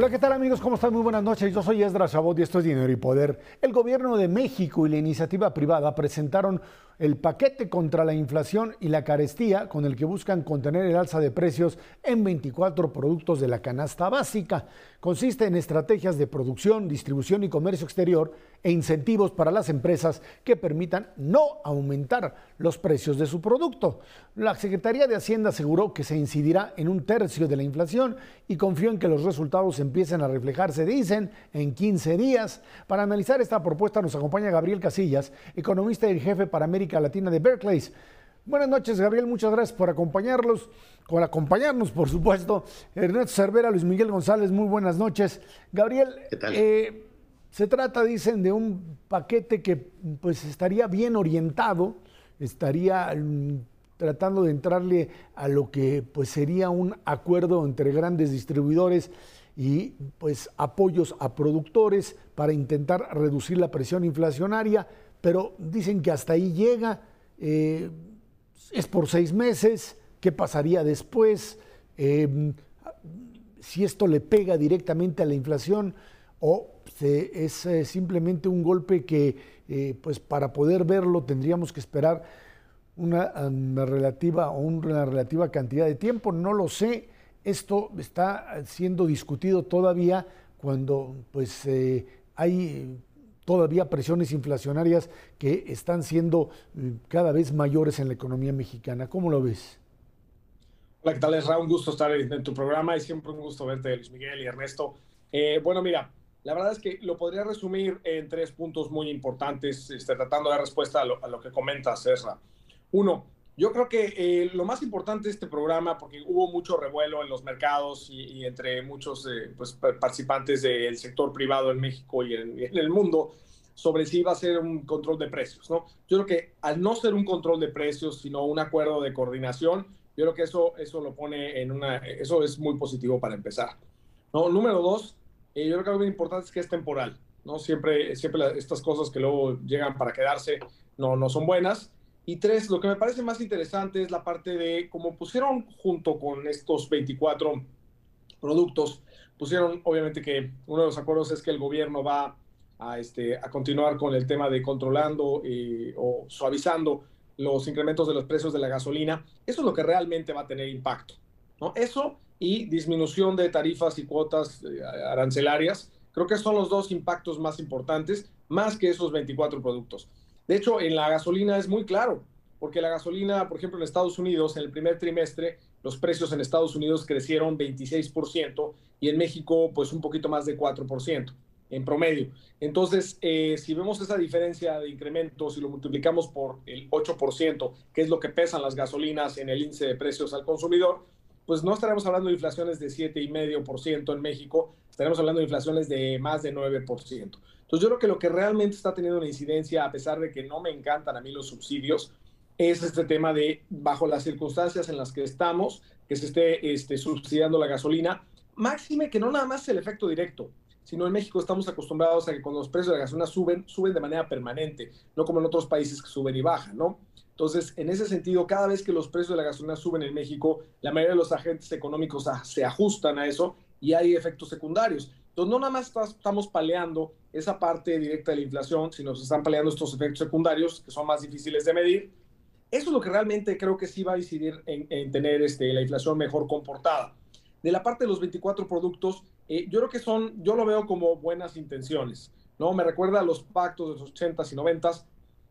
Hola, ¿qué tal amigos? ¿Cómo están? Muy buenas noches. Yo soy Esdras Chabot y esto es Dinero y Poder. El gobierno de México y la iniciativa privada presentaron el paquete contra la inflación y la carestía con el que buscan contener el alza de precios en 24 productos de la canasta básica. Consiste en estrategias de producción, distribución y comercio exterior e incentivos para las empresas que permitan no aumentar los precios de su producto. La Secretaría de Hacienda aseguró que se incidirá en un tercio de la inflación y confió en que los resultados empiecen a reflejarse, dicen, en 15 días. Para analizar esta propuesta nos acompaña Gabriel Casillas, economista y jefe para América Latina de Berkeley. Buenas noches, Gabriel. Muchas gracias por acompañarlos, por acompañarnos, por supuesto. Ernesto Cervera, Luis Miguel González, muy buenas noches. Gabriel, eh, se trata, dicen, de un paquete que pues estaría bien orientado, estaría mm, tratando de entrarle a lo que pues sería un acuerdo entre grandes distribuidores y pues apoyos a productores para intentar reducir la presión inflacionaria pero dicen que hasta ahí llega, eh, es por seis meses, ¿qué pasaría después? Em, si esto le pega directamente a la inflación o es eh, simplemente un golpe que eh, pues para poder verlo tendríamos que esperar una, una, relativa o una relativa cantidad de tiempo, no lo sé. Esto está siendo discutido todavía cuando pues hay todavía presiones inflacionarias que están siendo mm, cada vez mayores en la economía mexicana. ¿Cómo lo ves? Hola, ¿qué tal? Es Raúl, un gusto estar en tu programa y siempre un gusto verte, Luis Miguel y Ernesto. Eh, bueno, mira, la verdad es que lo podría resumir en tres puntos muy importantes, este, tratando de dar respuesta a lo, a lo que comentas, César. Uno, yo creo que eh, lo más importante de este programa, porque hubo mucho revuelo en los mercados y, entre muchos eh, pues, participantes del sector privado en México y en, el mundo, sobre si iba a ser un control de precios. ¿no? Yo creo que al no ser un control de precios, sino un acuerdo de coordinación, yo creo que eso, eso lo pone en una, eso es muy positivo para empezar. ¿no? Número dos, eh, yo creo que algo muy importante es que es temporal. ¿no? Siempre, siempre estas cosas que luego llegan para quedarse no, no son buenas. Y tres, lo que me parece más interesante es la parte de cómo pusieron junto con estos 24 productos, pusieron obviamente que uno de los acuerdos es que el gobierno va a, este, a continuar con el tema de controlando eh, o suavizando los incrementos de los precios de la gasolina. Eso es lo que realmente va a tener impacto. ¿no? Eso y disminución de tarifas y cuotas eh, arancelarias. Creo que son los dos impactos más importantes, más que esos 24 productos. De hecho, en la gasolina es muy claro, porque la gasolina, por ejemplo, en Estados Unidos, en el primer trimestre, los precios en Estados Unidos crecieron 26% y en México, pues un poquito más de 4% en promedio. Entonces, eh, si vemos esa diferencia de incrementos y lo multiplicamos por el 8%, que es lo que pesan las gasolinas en el índice de precios al consumidor, pues no estaremos hablando de inflaciones de 7,5% en México, estaremos hablando de inflaciones de más de 9%. Entonces yo creo que lo que realmente está teniendo una incidencia, a pesar de que no me encantan a mí los subsidios, es este tema de, bajo las circunstancias en las que estamos, que se esté este, subsidiando la gasolina, máxime que no nada más el efecto directo, sino en México estamos acostumbrados a que cuando los precios de la gasolina suben, suben de manera permanente, no como en otros países que suben y bajan, ¿no? Entonces, en ese sentido, cada vez que los precios de la gasolina suben en México, la mayoría de los agentes económicos se ajustan a eso y hay efectos secundarios. Entonces, no nada más estamos paleando esa parte directa de la inflación, sino se están paleando estos efectos secundarios que son más difíciles de medir. Eso es lo que realmente creo que sí va a incidir en, tener este, la inflación mejor comportada. De la parte de los 24 productos, eh, yo creo que son, yo lo veo como buenas intenciones, ¿no? Me recuerda a los pactos de los 80s y 90s,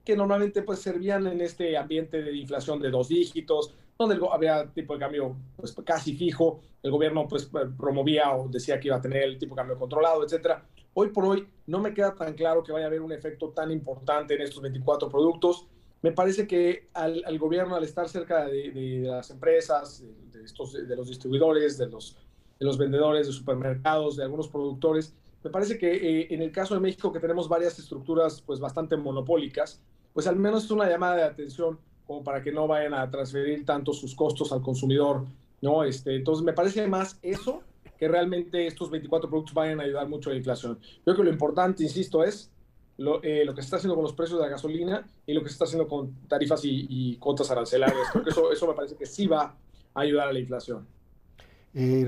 que normalmente pues servían en este ambiente de inflación de dos dígitos, donde había tipo de cambio pues, casi fijo, el gobierno pues, promovía o decía que iba a tener el tipo de cambio controlado, etcétera. Hoy por hoy no me queda tan claro que vaya a haber un efecto tan importante en estos 24 productos. Me parece que al, gobierno, al estar cerca de, las empresas, de, estos, de los distribuidores, de los, de los vendedores, de supermercados, de algunos productores, me parece que eh, en el caso de México, que tenemos varias estructuras pues bastante monopólicas, pues al menos es una llamada de atención como para que no vayan a transferir tanto sus costos al consumidor, ¿no? Este, entonces, me parece más eso que realmente estos 24 productos vayan a ayudar mucho a la inflación. Yo creo que lo importante, insisto, es lo, eh, lo, que se está haciendo con los precios de la gasolina y lo que se está haciendo con tarifas y, y cuotas arancelarias. Creo que eso, eso me parece que sí va a ayudar a la inflación. Eh,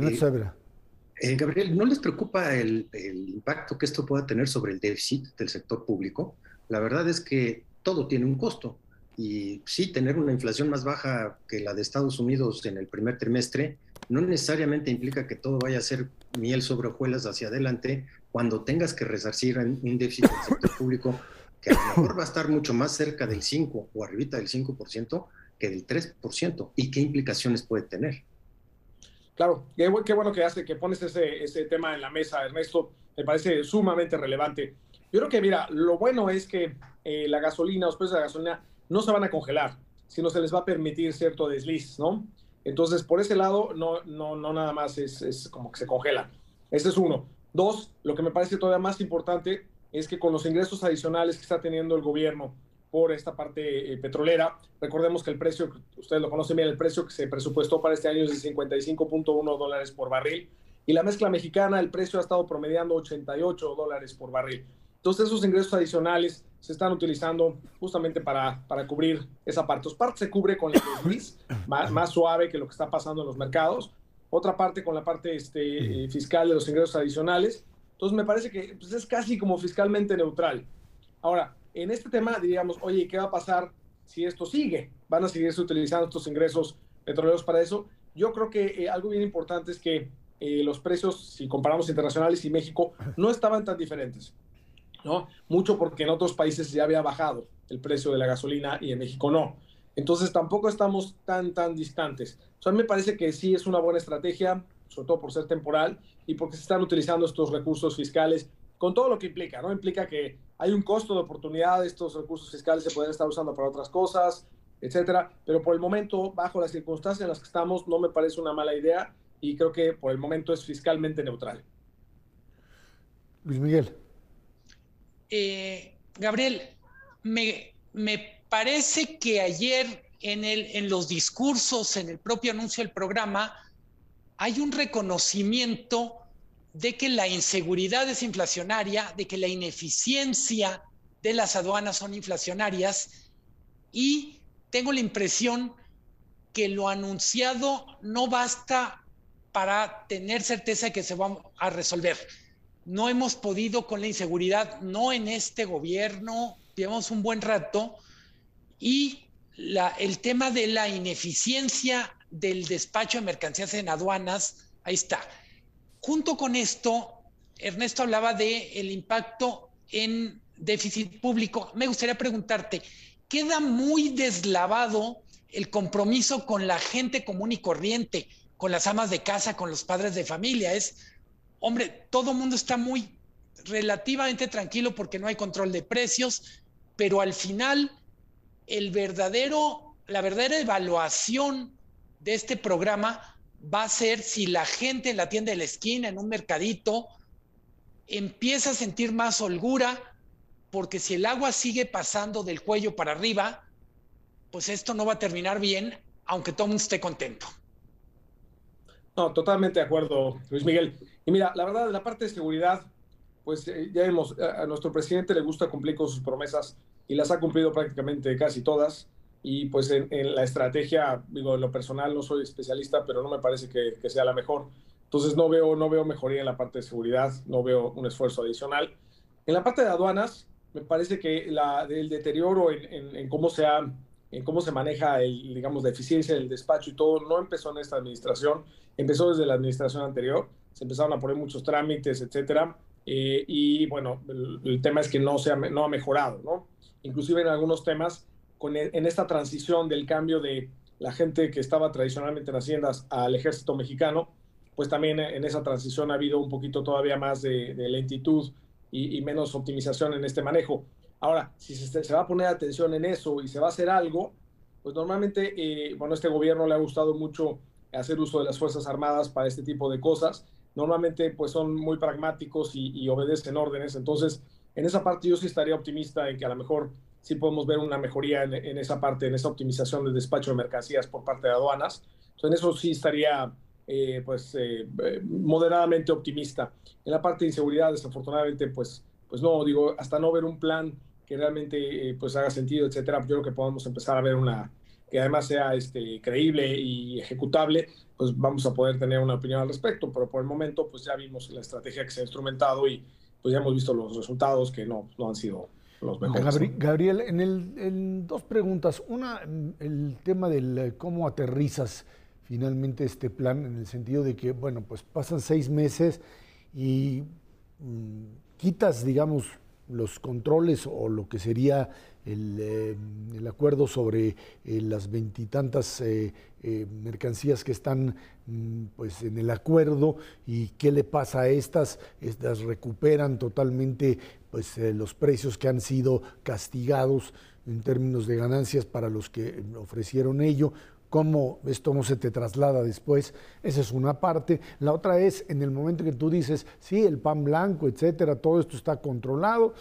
Eh, Gabriel, ¿no les preocupa el, impacto que esto pueda tener sobre el déficit del sector público? La verdad es que todo tiene un costo. Y sí, tener una inflación más baja que la de Estados Unidos en el primer trimestre no necesariamente implica que todo vaya a ser miel sobre hojuelas hacia adelante cuando tengas que resarcir un déficit del sector público que a lo mejor va a estar mucho más cerca del 5 o arribita del 5% que del 3%. ¿Y qué implicaciones puede tener? Claro, qué, bueno que hace, que pones ese, ese tema en la mesa, Ernesto. Me parece sumamente relevante. Yo creo que, mira, lo bueno es que eh, la gasolina, los precios de la gasolina no se van a congelar, sino se les va a permitir cierto desliz, ¿no? Entonces, por ese lado, no, no, no nada más es, es como que se congela. Ese es uno. Dos, lo que me parece todavía más importante es que con los ingresos adicionales que está teniendo el gobierno por esta parte eh, petrolera. Recordemos que el precio, ustedes lo conocen bien, el precio que se presupuestó para este año es de 55.1 dólares por barril y la mezcla mexicana, el precio ha estado promediando 88 dólares por barril. Entonces esos ingresos adicionales se están utilizando justamente para, para cubrir esa parte. Entonces, parte se cubre con el desliz más, más, suave que lo que está pasando en los mercados. Otra parte con la parte este, eh, fiscal de los ingresos adicionales. Entonces me parece que pues, es casi como fiscalmente neutral. Ahora, en este tema diríamos, oye, ¿qué va a pasar si esto sigue? ¿Van a seguirse utilizando estos ingresos petroleros para eso? Yo creo que eh, algo bien importante es que eh, los precios, si comparamos internacionales y México, no estaban tan diferentes. ¿No? Mucho porque en otros países ya había bajado el precio de la gasolina y en México no. Entonces tampoco estamos tan, tan distantes. O sea, me parece que sí es una buena estrategia, sobre todo por ser temporal y porque se están utilizando estos recursos fiscales con todo lo que implica, ¿no? Implica que hay un costo de oportunidad, estos recursos fiscales se pueden estar usando para otras cosas, etcétera, pero por el momento, bajo las circunstancias en las que estamos, no me parece una mala idea y creo que por el momento es fiscalmente neutral. Luis Miguel. Eh, Gabriel, me, me, parece que ayer en, el, en los discursos, en el propio anuncio del programa, hay un reconocimiento de que la inseguridad es inflacionaria, de que la ineficiencia de las aduanas son inflacionarias y tengo la impresión que lo anunciado no basta para tener certeza de que se va a resolver. No hemos podido con la inseguridad, no en este gobierno, llevamos un buen rato, y el tema de la ineficiencia del despacho de mercancías en aduanas, ahí está. Junto con esto, Ernesto hablaba de el impacto en déficit público. Me gustaría preguntarte, queda muy deslavado el compromiso con la gente común y corriente, con las amas de casa, con los padres de familia. Es, hombre, todo el mundo está muy relativamente tranquilo porque no hay control de precios, pero al final la verdadera evaluación de este programa va a ser si la gente en la tienda de la esquina, en un mercadito, empieza a sentir más holgura, porque si el agua sigue pasando del cuello para arriba, pues esto no va a terminar bien, aunque todo el mundo esté contento. No, totalmente de acuerdo, Luis Miguel. Y mira, la verdad, la parte de seguridad, pues eh, ya vemos, a nuestro presidente le gusta cumplir con sus promesas y las ha cumplido prácticamente casi todas y pues en, la estrategia, digo, en lo personal no soy especialista, pero no me parece que, sea la mejor. Entonces no veo, no veo mejoría en la parte de seguridad, no veo un esfuerzo adicional. En la parte de aduanas, me parece que la, el deterioro en, en, cómo se ha, en cómo se maneja, el, digamos, la eficiencia del despacho y todo, no empezó en esta administración, empezó desde la administración anterior, se empezaron a poner muchos trámites, etcétera, eh, y bueno, el, el, tema es que no, se ha, no ha mejorado, ¿no? Inclusive en algunos temas e, en esta transición del cambio de la gente que estaba tradicionalmente en haciendas al ejército mexicano, pues también en esa transición ha habido un poquito todavía más de, lentitud y, menos optimización en este manejo. Ahora, si se, va a poner atención en eso y se va a hacer algo, pues normalmente, eh, bueno, a este gobierno le ha gustado mucho hacer uso de las Fuerzas Armadas para este tipo de cosas. Normalmente, pues son muy pragmáticos y, obedecen órdenes. Entonces, en esa parte yo sí estaría optimista en que a lo mejor sí podemos ver una mejoría en, esa parte, en esa optimización del despacho de mercancías por parte de aduanas. Entonces, en eso sí estaría eh, pues eh, moderadamente optimista. En la parte de inseguridad, desafortunadamente, pues, pues no, digo, hasta no ver un plan que realmente eh, pues haga sentido, etcétera, yo creo que podemos empezar a ver una que además sea este, creíble y ejecutable, pues vamos a poder tener una opinión al respecto, pero por el momento pues ya vimos la estrategia que se ha instrumentado y pues ya hemos visto los resultados que no, no han sido los mejores. Gabriel, en, el, en dos preguntas. Una, el tema del eh, cómo aterrizas finalmente este plan en el sentido de que, bueno, pues pasan seis meses y mm, quitas, digamos, los controles o lo que sería el, eh, acuerdo sobre eh, las veintitantas eh, mercancías que están mm, pues, en el acuerdo y qué le pasa a estas, estas recuperan totalmente pues, los precios que han sido castigados en términos de ganancias para los que ofrecieron ello cómo esto no se te traslada después, esa es una parte. La otra es en el momento que tú dices, sí, el pan blanco, etcétera, todo esto está controlado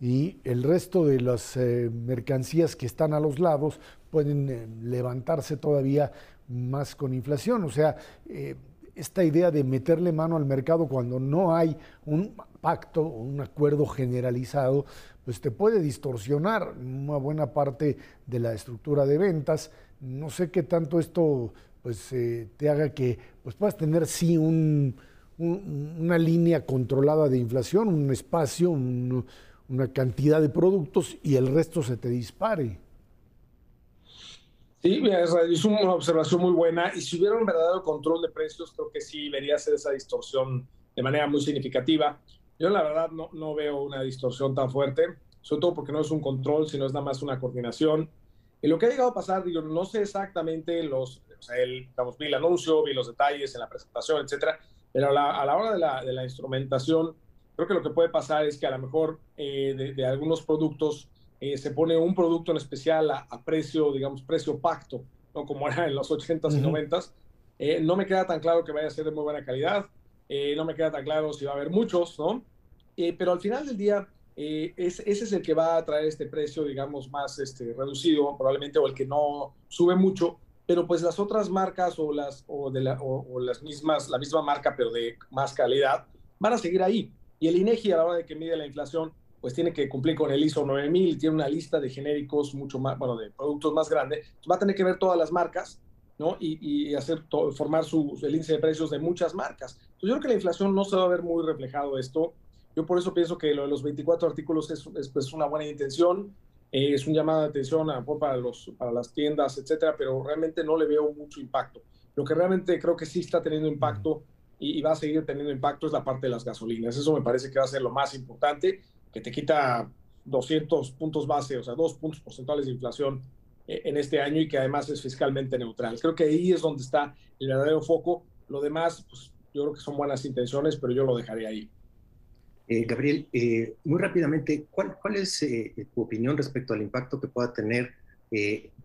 y el resto de las eh, mercancías que están a los lados pueden eh, levantarse todavía más con inflación. O sea, eh, esta idea de meterle mano al mercado cuando no hay un pacto o un acuerdo generalizado, pues te puede distorsionar una buena parte de la estructura de ventas no sé qué tanto esto pues, eh, te haga que pues, puedas tener sí un, una línea controlada de inflación, un espacio, una cantidad de productos y el resto se te dispare. Sí, es una observación muy buena y si hubiera un verdadero control de precios, creo que sí verías esa distorsión de manera muy significativa. Yo la verdad no, no veo una distorsión tan fuerte, sobre todo porque no es un control, sino es nada más una coordinación y lo que ha llegado a pasar, digo, no sé exactamente los, o sea, el, digamos, vi el anuncio, vi los detalles en la presentación, etcétera, pero a la, a la hora de la, de la, instrumentación, creo que lo que puede pasar es que a lo mejor eh, de, algunos productos eh, se pone un producto en especial a, precio, digamos, precio pacto, ¿no? como era en los 80s y 90s. Eh, no me queda tan claro que vaya a ser de muy buena calidad, no me queda tan claro si va a haber muchos, ¿no? pero al final del día, eh, ese es el que va a traer este precio, digamos, más este, reducido, probablemente, o el que no sube mucho, pero pues las otras marcas o las, o de la, o, las mismas, la misma marca, pero de más calidad, van a seguir ahí. Y el INEGI a la hora de que mide la inflación, pues tiene que cumplir con el ISO 9000, tiene una lista de genéricos mucho más, bueno, de productos más grande, pues va a tener que ver todas las marcas, ¿no? Y, y hacer formar su, el índice de precios de muchas marcas. Entonces yo creo que la inflación no se va a ver muy reflejado esto yo por eso pienso que lo de los 24 artículos es, es pues, una buena intención, eh, es un llamado de atención a, para, los, para las tiendas, etcétera, pero realmente no le veo mucho impacto. Lo que realmente creo que sí está teniendo impacto y, va a seguir teniendo impacto es la parte de las gasolinas. Eso me parece que va a ser lo más importante, que te quita 200 puntos base, o sea, dos puntos porcentuales de inflación eh, en este año y que además es fiscalmente neutral. Creo que ahí es donde está el verdadero foco. Lo demás, pues yo creo que son buenas intenciones, pero yo lo dejaré ahí. Eh, Gabriel, eh, muy rápidamente, ¿cuál, es eh, tu opinión respecto al impacto que pueda tener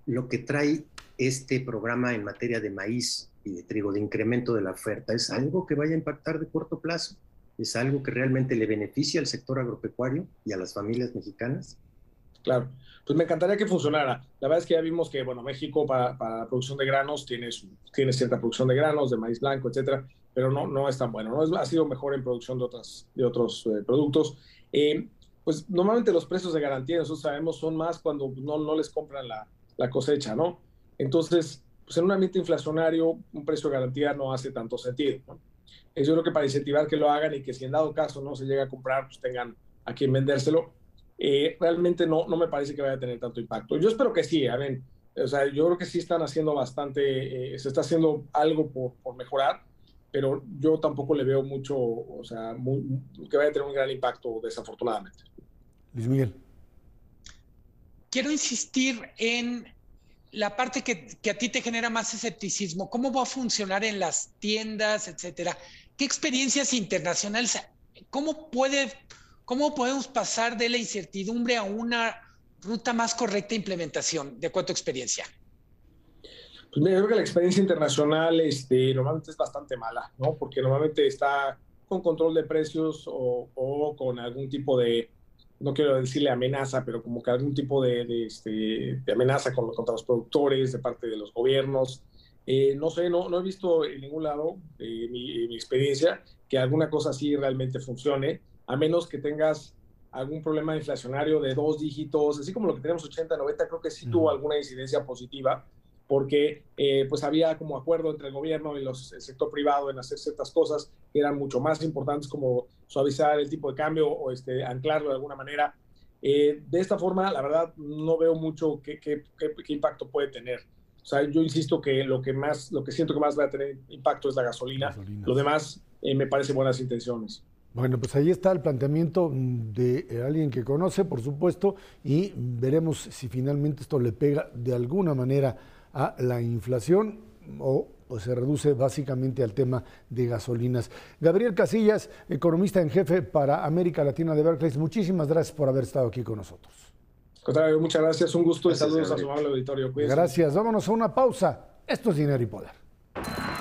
lo que trae este programa en materia de maíz y de trigo, de incremento de la oferta? ¿Es algo que vaya a impactar de corto plazo? ¿Es algo que realmente le beneficia al sector agropecuario y a las familias mexicanas? Claro, pues me encantaría que funcionara. La verdad es que ya vimos que, bueno, México para, para la producción de granos tiene, tiene cierta producción de granos, de maíz blanco, etcétera pero no, no es tan bueno. ¿no? ha sido mejor en producción de, otras, de otros eh, productos. Eh, pues normalmente los precios de garantía, nosotros sabemos, son más cuando no, no les compran la, la cosecha, ¿no? Entonces, pues en un ambiente inflacionario, un precio de garantía no hace tanto sentido. ¿no? Eh, yo creo que para incentivar que lo hagan y que si en dado caso no se llega a comprar, pues tengan a quien vendérselo, realmente no, no me parece que vaya a tener tanto impacto. Yo espero que sí, a ver, o sea, yo creo que sí están haciendo bastante, se está haciendo algo por, por mejorar pero yo tampoco le veo mucho, o sea, que vaya a tener un gran impacto, desafortunadamente. Luis Miguel. Quiero insistir en la parte que, a ti te genera más escepticismo. ¿Cómo va a funcionar en las tiendas, etcétera? ¿Qué experiencias internacionales? ¿Cómo, puede, ¿Cómo podemos pasar de la incertidumbre a una ruta más correcta de implementación, de acuerdo a tu experiencia? Pues mira, yo creo que la experiencia internacional este, normalmente es bastante mala, ¿no? Porque normalmente está con control de precios o con algún tipo de, no quiero decirle amenaza, pero como que algún tipo de, de, este, de amenaza con, contra los productores de parte de los gobiernos. Eh, no sé, no, no he visto en ningún lado, eh, mi, mi, experiencia, que alguna cosa así realmente funcione, a menos que tengas algún problema inflacionario de dos dígitos, así como lo que tenemos 80, 90, creo que sí tuvo alguna incidencia positiva porque eh, pues había como acuerdo entre el gobierno y los, el sector privado en hacer ciertas cosas que eran mucho más importantes como suavizar el tipo de cambio o este, anclarlo de alguna manera. Eh, de esta forma, la verdad, no veo mucho qué, qué, qué, impacto puede tener. O sea, yo insisto que lo que más, lo que siento que más va a tener impacto es la gasolina. Lo demás eh, me parece buenas intenciones. Bueno, pues ahí está el planteamiento de alguien que conoce, por supuesto, y veremos si finalmente esto le pega de alguna manera a la inflación o pues se reduce básicamente al tema de gasolinas. Gabriel Casillas, economista en jefe para América Latina de Berkeley, muchísimas gracias por haber estado aquí con nosotros. Contrario, muchas gracias, un gusto y saludos a su amable auditorio. Gracias, vámonos a una pausa. Esto es Dinero y Poder.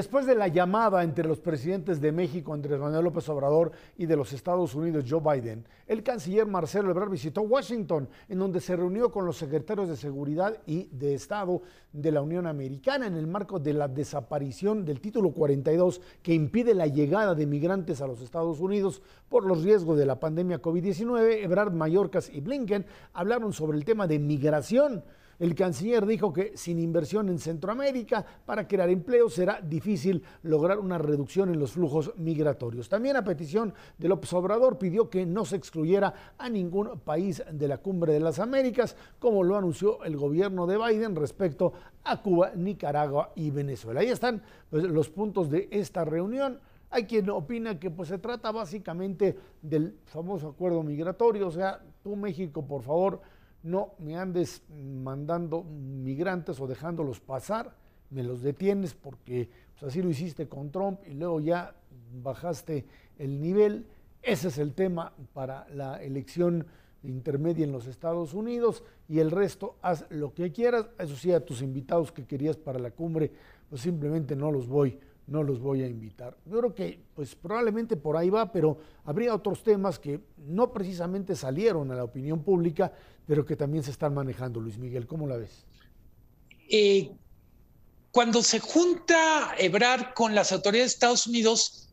Después de la llamada entre los presidentes de México, Andrés Manuel López Obrador, y de los Estados Unidos, Joe Biden, el canciller Marcelo Ebrard visitó Washington, en donde se reunió con los secretarios de Seguridad y de Estado de la Unión Americana en el marco de la desaparición del título 42 que impide la llegada de migrantes a los Estados Unidos por los riesgos de la pandemia COVID-19. Ebrard, Mallorcas y Blinken hablaron sobre el tema de migración el canciller dijo que sin inversión en Centroamérica para crear empleo será difícil lograr una reducción en los flujos migratorios. También a petición de López Obrador pidió que no se excluyera a ningún país de la Cumbre de las Américas, como lo anunció el gobierno de Biden respecto a Cuba, Nicaragua y Venezuela. Ahí están pues, los puntos de esta reunión. Hay quien opina que pues, se trata básicamente del famoso acuerdo migratorio, o sea, tú México, por favor, no me andes mandando migrantes o dejándolos pasar, me los detienes porque pues, así lo hiciste con Trump y luego ya bajaste el nivel. Ese es el tema para la elección intermedia en los Estados Unidos y el resto haz lo que quieras. Eso sí, a tus invitados que querías para la cumbre, pues simplemente no los voy no los voy a invitar. Yo creo que pues probablemente por ahí va, pero habría otros temas que no precisamente salieron a la opinión pública, pero que también se están manejando. Luis Miguel, ¿cómo la ves? Eh, cuando se junta Ebrard con las autoridades de Estados Unidos,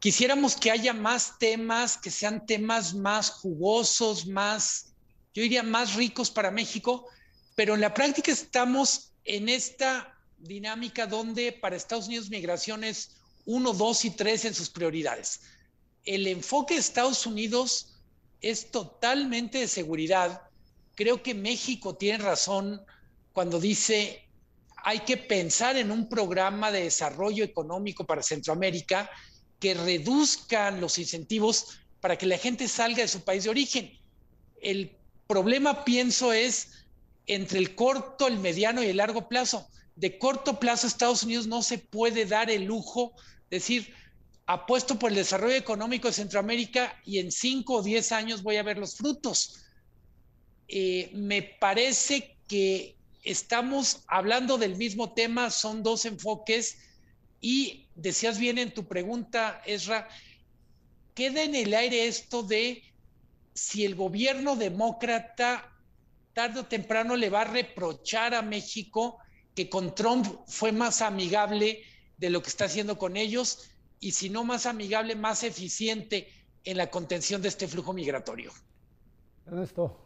quisiéramos que haya más temas, que sean temas más jugosos, más, yo diría, más ricos para México, pero en la práctica estamos en esta dinámica donde para Estados Unidos migración es uno, dos y tres en sus prioridades. El enfoque de Estados Unidos es totalmente de seguridad. Creo que México tiene razón cuando dice hay que pensar en un programa de desarrollo económico para Centroamérica que reduzcan los incentivos para que la gente salga de su país de origen. El problema, pienso, es entre el corto, el mediano y el largo plazo de corto plazo Estados Unidos no se puede dar el lujo de decir, apuesto por el desarrollo económico de Centroamérica y en cinco o diez años voy a ver los frutos. Eh, me parece que estamos hablando del mismo tema, son dos enfoques y decías bien en tu pregunta, Ezra, queda en el aire esto de si el gobierno demócrata tarde o temprano le va a reprochar a México que con Trump fue más amigable de lo que está haciendo con ellos y si no más amigable, más eficiente en la contención de este flujo migratorio. Ernesto.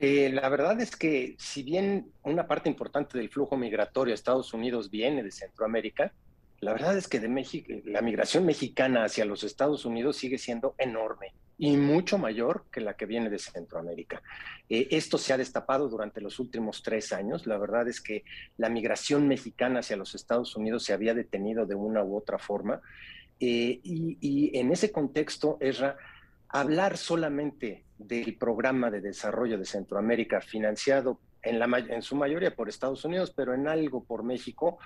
Eh, la verdad es que si bien una parte importante del flujo migratorio a Estados Unidos viene de Centroamérica, la verdad es que de México, la migración mexicana hacia los Estados Unidos sigue siendo enorme y mucho mayor que la que viene de Centroamérica. Eh, esto se ha destapado durante los últimos tres años. La verdad es que la migración mexicana hacia los Estados Unidos se había detenido de una u otra forma. Eh, y, en ese contexto, Esra, hablar solamente del programa de desarrollo de Centroamérica financiado en, su mayoría por Estados Unidos, pero en algo por México,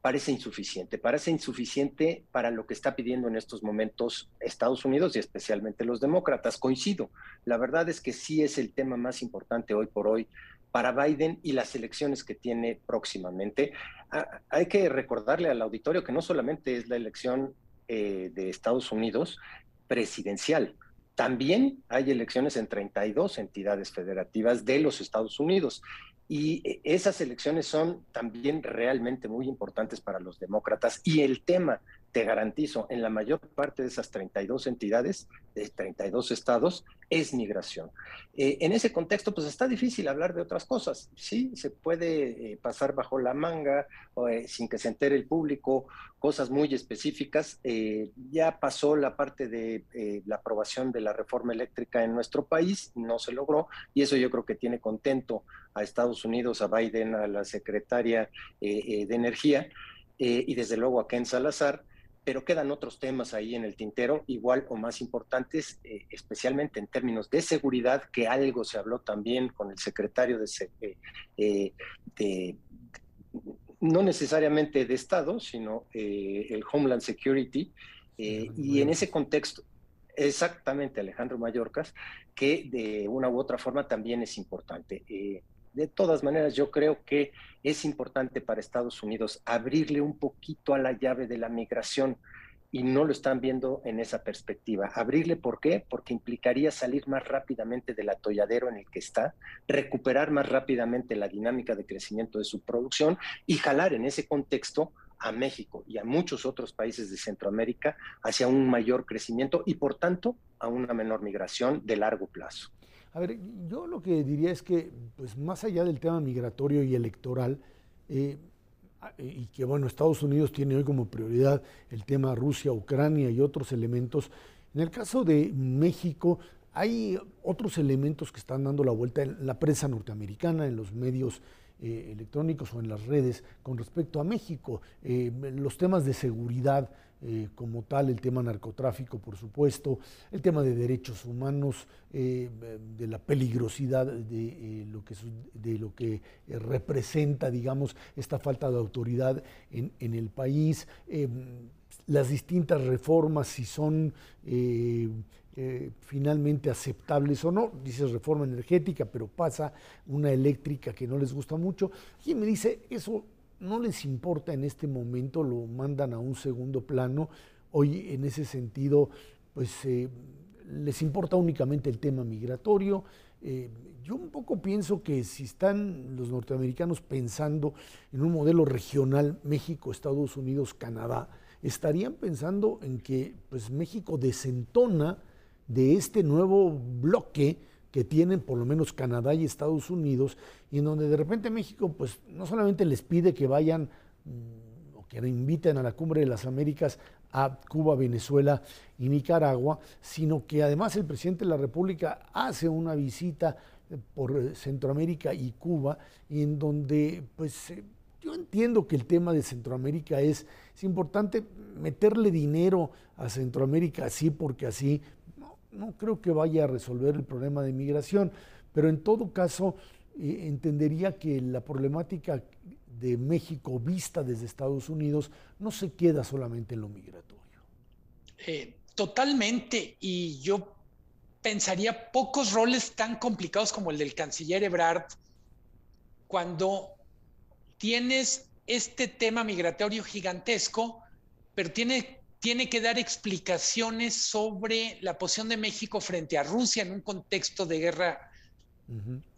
parece insuficiente, parece insuficiente para lo que está pidiendo en estos momentos Estados Unidos y especialmente los demócratas. Coincido, la verdad es que sí es el tema más importante hoy por hoy para Biden y las elecciones que tiene próximamente. Ah, hay que recordarle al auditorio que no solamente es la elección eh, de Estados Unidos presidencial, también hay elecciones en 32 entidades federativas de los Estados Unidos. Y esas elecciones son también realmente muy importantes para los demócratas. Y el tema te garantizo, en la mayor parte de esas 32 entidades, de 32 estados, es migración. Eh, en ese contexto, pues está difícil hablar de otras cosas. Sí, se puede eh, pasar bajo la manga eh, sin que se entere el público, cosas muy específicas. ya pasó la parte de la aprobación de la reforma eléctrica en nuestro país, no se logró, y eso yo creo que tiene contento a Estados Unidos, a Biden, a la secretaria de Energía. y desde luego a Ken Salazar, pero quedan otros temas ahí en el tintero, igual o más importantes, eh, especialmente en términos de seguridad, que algo se habló también con el secretario de, eh, de no necesariamente de Estado, sino eh, el Homeland Security, y en ese contexto, exactamente Alejandro Mayorkas, que de una u otra forma también es importante de todas maneras, yo creo que es importante para Estados Unidos abrirle un poquito a la llave de la migración y no lo están viendo en esa perspectiva. Abrirle, ¿por qué? Porque implicaría salir más rápidamente del atolladero en el que está, recuperar más rápidamente la dinámica de crecimiento de su producción y jalar en ese contexto a México y a muchos otros países de Centroamérica hacia un mayor crecimiento y, por tanto, a una menor migración de largo plazo. A ver, yo lo que diría es que, pues más allá del tema migratorio y electoral, eh, y que bueno, Estados Unidos tiene hoy como prioridad el tema Rusia, Ucrania y otros elementos, en el caso de México hay otros elementos que están dando la vuelta en la prensa norteamericana, en los medios eh, electrónicos o en las redes con respecto a México. Eh, los temas de seguridad eh, como tal, el tema narcotráfico, por supuesto, el tema de derechos humanos, eh, de la peligrosidad de, eh, lo que, de lo que representa, digamos, esta falta de autoridad en, en el país, las distintas reformas, si son finalmente aceptables o no. Dices reforma energética, pero pasa una eléctrica que no les gusta mucho. Y me dice, eso no les importa en este momento, lo mandan a un segundo plano. Hoy en ese sentido, pues eh, les importa únicamente el tema migratorio. Eh, yo un poco pienso que si están los norteamericanos pensando en un modelo regional México, Estados Unidos, Canadá, estarían pensando en que pues, México desentona de este nuevo bloque que tienen por lo menos Canadá y Estados Unidos, y en donde de repente México, pues no solamente les pide que vayan mm, o que inviten a la Cumbre de las Américas a Cuba, Venezuela y Nicaragua, sino que además el presidente de la República hace una visita eh, por eh, Centroamérica y Cuba, y en donde pues eh, yo entiendo que el tema de Centroamérica es, es importante meterle dinero a Centroamérica así porque así, no creo que vaya a resolver el problema de migración, pero en todo caso eh, entendería que la problemática de México vista desde Estados Unidos no se queda solamente en lo migratorio. Eh, totalmente, y yo pensaría pocos roles tan complicados como el del canciller Ebrard cuando tienes este tema migratorio gigantesco, pero tiene tiene que dar explicaciones sobre la posición de México frente a Rusia en un contexto de guerra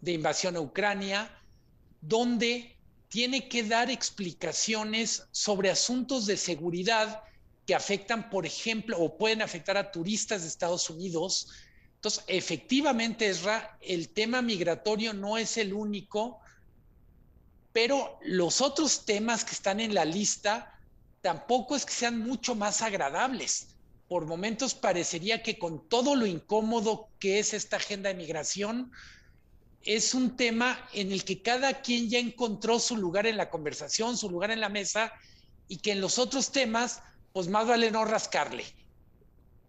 de invasión a Ucrania, donde tiene que dar explicaciones sobre asuntos de seguridad que afectan, por ejemplo, o pueden afectar a turistas de Estados Unidos. Entonces, efectivamente, Esra, el tema migratorio no es el único, pero los otros temas que están en la lista tampoco es que sean mucho más agradables. Por momentos parecería que con todo lo incómodo que es esta agenda de migración, es un tema en el que cada quien ya encontró su lugar en la conversación, su lugar en la mesa, y que en los otros temas, pues más vale no rascarle.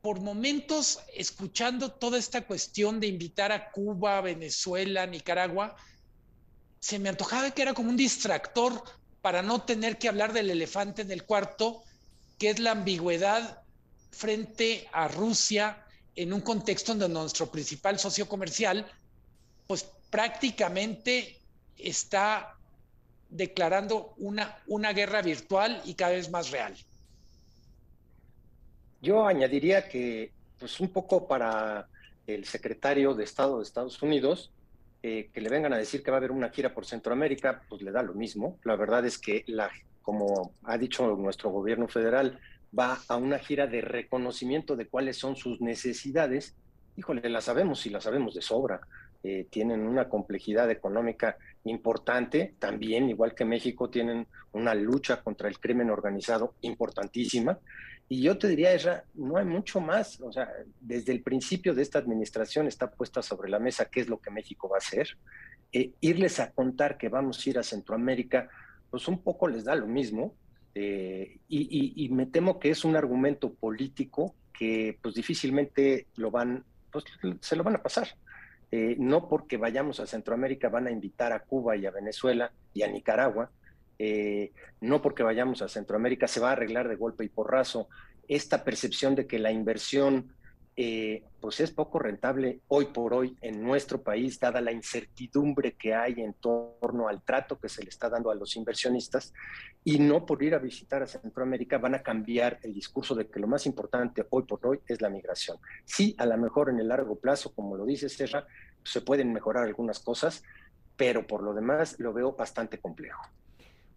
Por momentos, escuchando toda esta cuestión de invitar a Cuba, Venezuela, Nicaragua, se me antojaba que era como un distractor para no tener que hablar del elefante en el cuarto, que es la ambigüedad frente a Rusia en un contexto donde nuestro principal socio comercial, pues prácticamente está declarando una, una guerra virtual y cada vez más real. Yo añadiría que, pues un poco para el secretario de Estado de Estados Unidos, eh, que le vengan a decir que va a haber una gira por Centroamérica, pues le da lo mismo. La verdad es que, la, como ha dicho nuestro gobierno federal, va a una gira de reconocimiento de cuáles son sus necesidades, híjole, la sabemos y la sabemos de sobra. Eh, tienen una complejidad económica importante, también, igual que México, tienen una lucha contra el crimen organizado importantísima. Y yo te diría, Esra, no hay mucho más. O sea, desde el principio de esta administración está puesta sobre la mesa qué es lo que México va a hacer. Eh, irles a contar que vamos a ir a Centroamérica, pues un poco les da lo mismo. Eh, y, me temo que es un argumento político que pues difícilmente lo van, pues se lo van a pasar. Eh, no porque vayamos a Centroamérica van a invitar a Cuba y a Venezuela y a Nicaragua, eh, no porque vayamos a Centroamérica se va a arreglar de golpe y porrazo. Esta percepción de que la inversión eh, pues es poco rentable hoy por hoy en nuestro país, dada la incertidumbre que hay en torno al trato que se le está dando a los inversionistas, y no por ir a visitar a Centroamérica van a cambiar el discurso de que lo más importante hoy por hoy es la migración. Sí, a lo mejor en el largo plazo, como lo dice Serra, se pueden mejorar algunas cosas, pero por lo demás lo veo bastante complejo.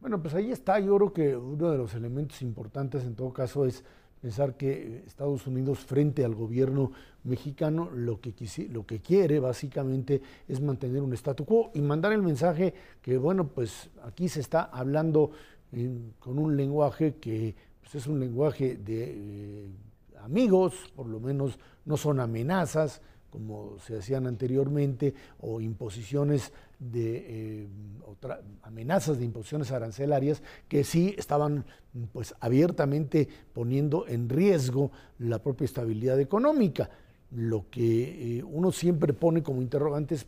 Bueno, pues ahí está. Yo creo que uno de los elementos importantes en todo caso es pensar que Estados Unidos frente al gobierno mexicano lo que, lo que quiere básicamente es mantener un statu quo y mandar el mensaje que, bueno, pues aquí se está hablando con un lenguaje que pues, es un lenguaje de eh, amigos, por lo menos no son amenazas, como se hacían anteriormente, o imposiciones de eh, amenazas de imposiciones arancelarias que sí estaban pues abiertamente poniendo en riesgo la propia estabilidad económica. Lo que eh, uno siempre pone como interrogante es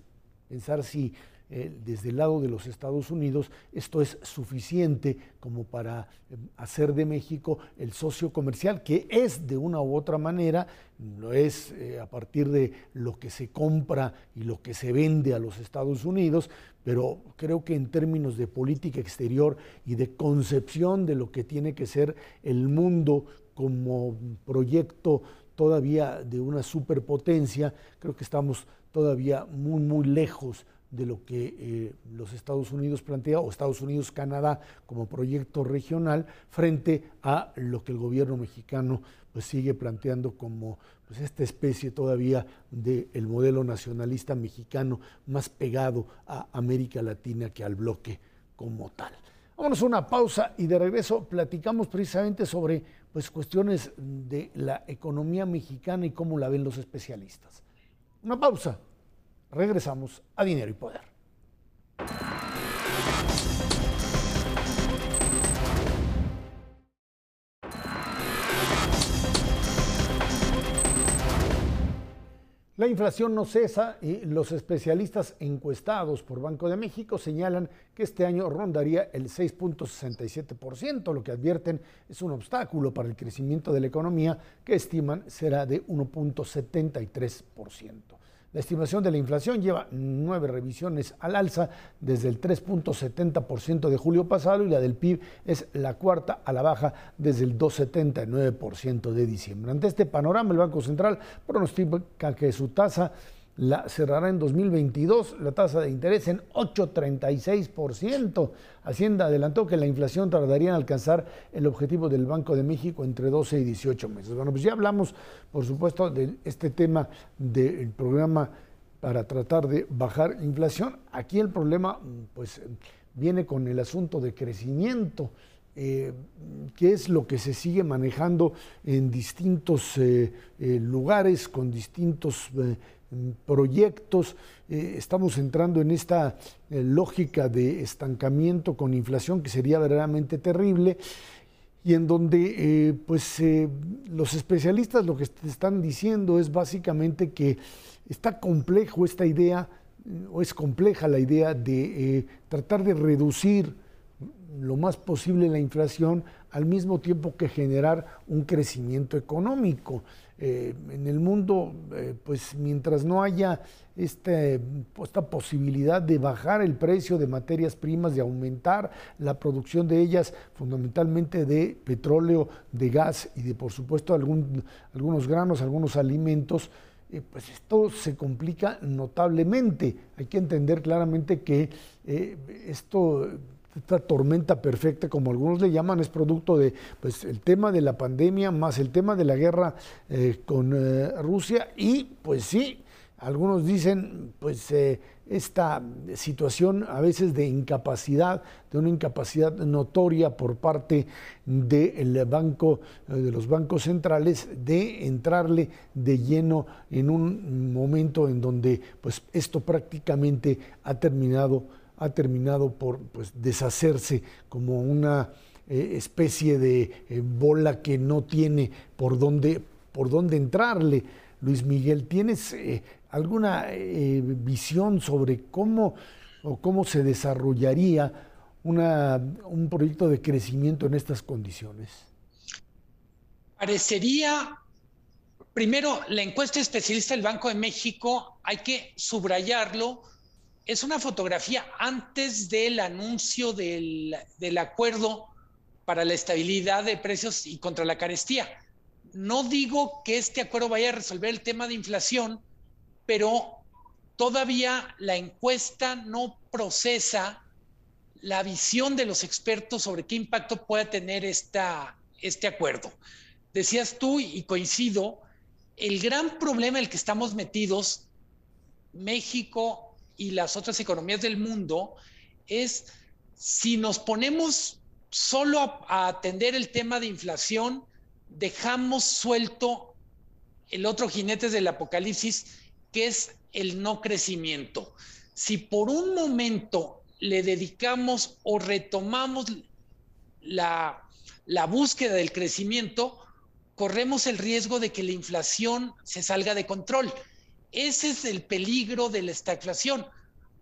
pensar si eh, desde el lado de los Estados Unidos, esto es suficiente como para eh, hacer de México el socio comercial, que es de una u otra manera, lo es eh, a partir de lo que se compra y lo que se vende a los Estados Unidos, pero creo que en términos de política exterior y de concepción de lo que tiene que ser el mundo como proyecto todavía de una superpotencia, creo que estamos todavía muy, muy lejos de lo que eh, los Estados Unidos plantea o Estados Unidos-Canadá como proyecto regional frente a lo que el gobierno mexicano pues, sigue planteando como pues, esta especie todavía del modelo nacionalista mexicano más pegado a América Latina que al bloque como tal. Vámonos a una pausa y de regreso platicamos precisamente sobre pues, cuestiones de la economía mexicana y cómo la ven los especialistas. Una pausa Regresamos a Dinero y Poder. La inflación no cesa y los especialistas encuestados por Banco de México señalan que este año rondaría el 6.67%, lo que advierten es un obstáculo para el crecimiento de la economía que estiman será de 1.73%. La estimación de la inflación lleva nueve revisiones al alza desde el 3.70% de julio pasado y la del PIB es la cuarta a la baja desde el 2.79% de diciembre. Ante este panorama, el Banco Central pronostica que su tasa la cerrará en 2022 la tasa de interés en 8,36%. Hacienda adelantó que la inflación tardaría en alcanzar el objetivo del Banco de México entre 12 y 18 meses. Bueno, pues ya hablamos, por supuesto, de este tema del programa para tratar de bajar la inflación. Aquí el problema, pues, viene con el asunto de crecimiento. Eh, que es lo que se sigue manejando en distintos eh, eh, lugares, con distintos proyectos. Eh, estamos entrando en esta eh, lógica de estancamiento con inflación que sería verdaderamente terrible y en donde eh, pues los especialistas lo que están diciendo es básicamente que está complejo esta idea o es compleja la idea de tratar de reducir lo más posible la inflación al mismo tiempo que generar un crecimiento económico. Eh, en el mundo, eh, pues mientras no haya este, esta posibilidad de bajar el precio de materias primas, de aumentar la producción de ellas, fundamentalmente de petróleo, de gas y de, por supuesto, algún, algunos granos, algunos alimentos, eh, pues esto se complica notablemente. Hay que entender claramente que esto esta tormenta perfecta, como algunos le llaman, es producto de pues, el tema de la pandemia más el tema de la guerra eh, con eh, Rusia. Y pues sí, algunos dicen pues eh, esta situación a veces de incapacidad, de una incapacidad notoria por parte del banco, de los bancos centrales, de entrarle de lleno en un momento en donde pues esto prácticamente ha terminado ha terminado por pues, deshacerse como una eh, especie de eh, bola que no tiene por dónde, por dónde entrarle. Luis Miguel, ¿tienes eh, alguna visión sobre cómo o cómo se desarrollaría una, un proyecto de crecimiento en estas condiciones? Parecería, primero, la encuesta especialista del Banco de México, hay que subrayarlo, es una fotografía antes del anuncio del, acuerdo para la estabilidad de precios y contra la carestía. No digo que este acuerdo vaya a resolver el tema de inflación, pero todavía la encuesta no procesa la visión de los expertos sobre qué impacto puede tener esta, este acuerdo. Decías tú, y coincido, el gran problema en el que estamos metidos, México, y las otras economías del mundo es si nos ponemos solo a, atender el tema de inflación, dejamos suelto el otro jinete del apocalipsis, que es el no crecimiento. Si por un momento le dedicamos o retomamos la, la búsqueda del crecimiento, corremos el riesgo de que la inflación se salga de control. Ese es el peligro de la estagflación.